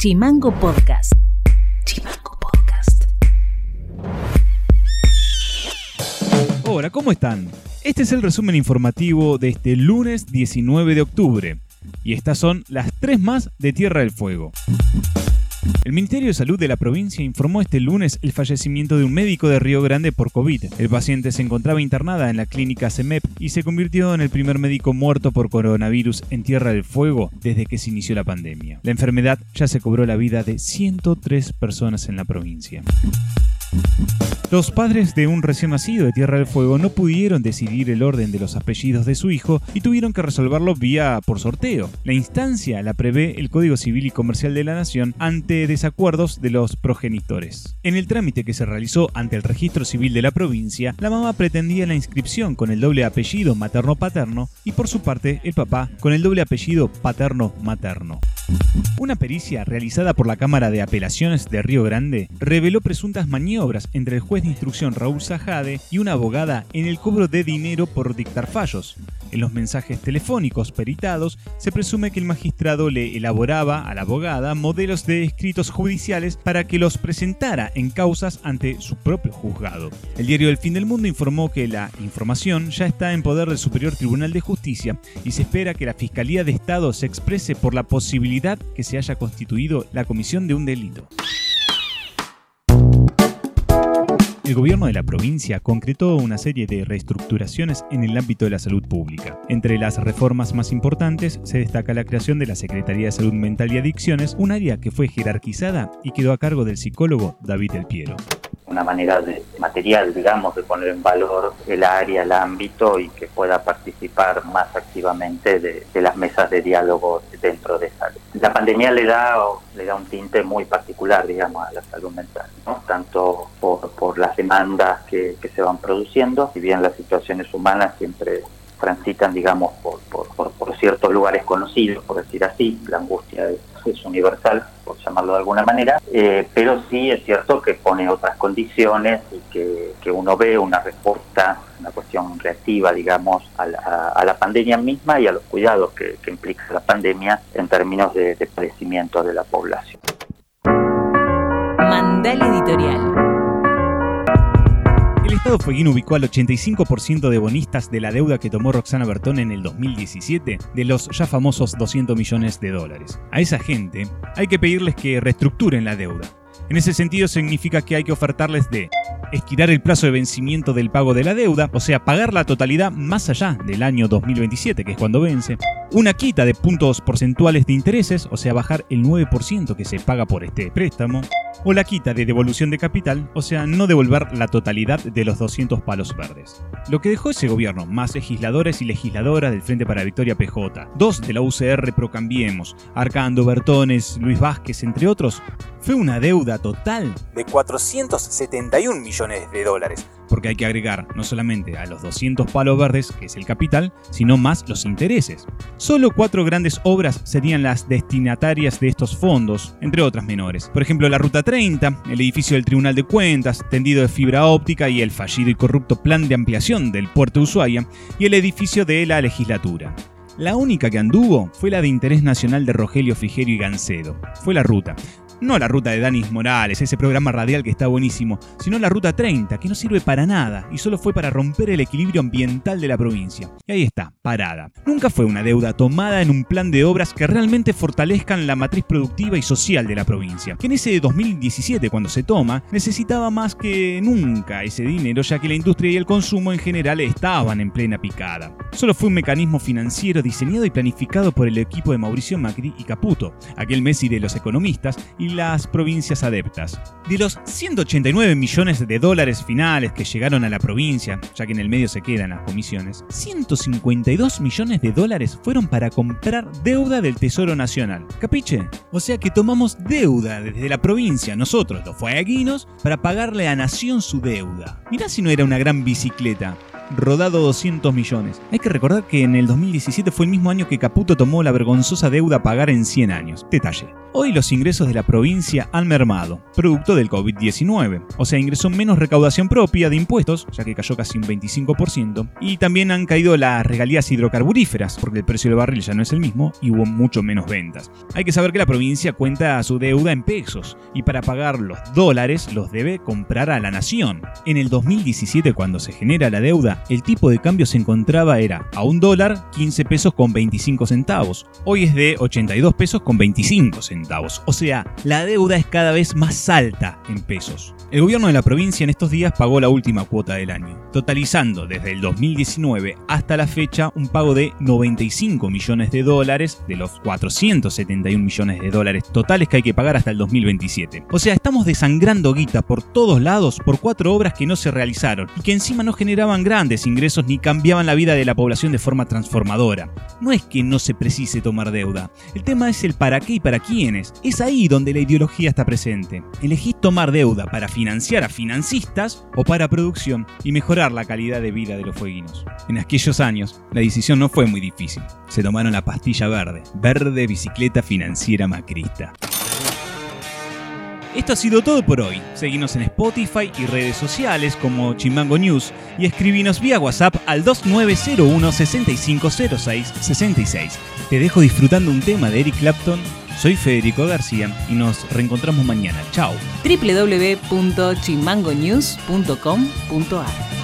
Chimango Podcast. Chimango Podcast. Hola, ¿cómo están? Este es el resumen informativo de este lunes 19 de octubre. Y estas son las tres más de Tierra del Fuego. El Ministerio de Salud de la provincia informó este lunes el fallecimiento de un médico de Río Grande por COVID. El paciente se encontraba internada en la clínica CEMEP y se convirtió en el primer médico muerto por coronavirus en Tierra del Fuego desde que se inició la pandemia. La enfermedad ya se cobró la vida de 103 personas en la provincia. Los padres de un recién nacido de Tierra del Fuego no pudieron decidir el orden de los apellidos de su hijo y tuvieron que resolverlo vía por sorteo. La instancia la prevé el Código Civil y Comercial de la Nación ante desacuerdos de los progenitores. En el trámite que se realizó ante el Registro Civil de la provincia, la mamá pretendía la inscripción con el doble apellido materno-paterno y por su parte el papá con el doble apellido paterno-materno. Una pericia realizada por la Cámara de Apelaciones de Río Grande reveló presuntas maniobras entre el juez de instrucción Raúl Sajade y una abogada en el cobro de dinero por dictar fallos. En los mensajes telefónicos peritados se presume que el magistrado le elaboraba a la abogada modelos de escritos judiciales para que los presentara en causas ante su propio juzgado. El diario El Fin del Mundo informó que la información ya está en poder del Superior Tribunal de Justicia y se espera que la Fiscalía de Estado se exprese por la posibilidad que se haya constituido la comisión de un delito. El gobierno de la provincia concretó una serie de reestructuraciones en el ámbito de la salud pública. Entre las reformas más importantes se destaca la creación de la Secretaría de Salud Mental y Adicciones, un área que fue jerarquizada y quedó a cargo del psicólogo David El Piero una manera de, material, digamos, de poner en valor el área, el ámbito y que pueda participar más activamente de, las mesas de diálogo dentro de esa. La pandemia le da, le da un tinte muy particular, digamos, a la salud mental, ¿no? tanto por, por las demandas que, se van produciendo, si bien las situaciones humanas siempre transitan, digamos, por, por, por, ciertos lugares conocidos, por decir así, la angustia es, universal, por llamarlo de alguna manera, eh, pero sí es cierto que pone otras condiciones y que, que uno ve una respuesta, una cuestión reactiva, digamos, a la, pandemia misma y a los cuidados que, implica la pandemia en términos de, de de la población. Mandal Editorial. Estado Fueguino ubicó al 85% de bonistas de la deuda que tomó Roxana Bertón en el 2017 de los ya famosos 200 millones de dólares. A esa gente hay que pedirles que reestructuren la deuda. En ese sentido significa que hay que ofertarles de estirar el plazo de vencimiento del pago de la deuda, o sea, pagar la totalidad más allá del año 2027, que es cuando vence, una quita de puntos porcentuales de intereses, o sea, bajar el 9% que se paga por este préstamo, o la quita de devolución de capital, o sea, no devolver la totalidad de los 200 palos verdes. Lo que dejó ese gobierno, más legisladores y legisladoras del Frente para Victoria PJ, dos de la UCR Procambiemos, Arcando, Bertones, Luis Vázquez, entre otros, fue una deuda total de 471 millones de dólares, porque hay que agregar no solamente a los 200 palos verdes, que es el capital, sino más los intereses. Solo cuatro grandes obras serían las destinatarias de estos fondos, entre otras menores. Por ejemplo, la Ruta 30, el edificio del Tribunal de Cuentas, tendido de fibra óptica y el fallido y corrupto plan de ampliación del puerto Ushuaia, y el edificio de la legislatura. La única que anduvo fue la de interés nacional de Rogelio Frigerio y Gancedo. Fue la ruta. No la ruta de Danis Morales, ese programa radial que está buenísimo, sino la ruta 30, que no sirve para nada y solo fue para romper el equilibrio ambiental de la provincia. Y ahí está, parada. Nunca fue una deuda tomada en un plan de obras que realmente fortalezcan la matriz productiva y social de la provincia, que en ese 2017, cuando se toma, necesitaba más que nunca ese dinero, ya que la industria y el consumo en general estaban en plena picada. Solo fue un mecanismo financiero diseñado y planificado por el equipo de Mauricio Macri y Caputo, aquel Messi de los economistas, y las provincias adeptas. De los 189 millones de dólares finales que llegaron a la provincia, ya que en el medio se quedan las comisiones, 152 millones de dólares fueron para comprar deuda del Tesoro Nacional. ¿Capiche? O sea que tomamos deuda desde la provincia, nosotros, los fueguinos, para pagarle a Nación su deuda. Mirá si no era una gran bicicleta rodado 200 millones. Hay que recordar que en el 2017 fue el mismo año que Caputo tomó la vergonzosa deuda a pagar en 100 años. Detalle. Hoy los ingresos de la provincia han mermado, producto del COVID-19, o sea, ingresó menos recaudación propia de impuestos, ya que cayó casi un 25%, y también han caído las regalías hidrocarburíferas, porque el precio del barril ya no es el mismo y hubo mucho menos ventas. Hay que saber que la provincia cuenta su deuda en pesos, y para pagar los dólares los debe comprar a la nación. En el 2017, cuando se genera la deuda, el tipo de cambio se encontraba era a un dólar 15 pesos con 25 centavos, hoy es de 82 pesos con 25 centavos o sea, la deuda es cada vez más alta en pesos. El gobierno de la provincia en estos días pagó la última cuota del año, totalizando desde el 2019 hasta la fecha un pago de 95 millones de dólares de los 471 millones de dólares totales que hay que pagar hasta el 2027. O sea, estamos desangrando guita por todos lados por cuatro obras que no se realizaron y que encima no generaban grandes ingresos ni cambiaban la vida de la población de forma transformadora. No es que no se precise tomar deuda, el tema es el para qué y para quiénes. Es ahí donde la ideología está presente. Elegís tomar deuda para financiar a financistas o para producción y mejorar la calidad de vida de los fueguinos. En aquellos años, la decisión no fue muy difícil. Se tomaron la pastilla verde, verde bicicleta financiera macrista. Esto ha sido todo por hoy. Seguinos en Spotify y redes sociales como Chimango News y escribinos vía WhatsApp al 2901 6506 66. Te dejo disfrutando un tema de Eric Clapton soy Federico García y nos reencontramos mañana. Chao. www.chimangonews.com.ar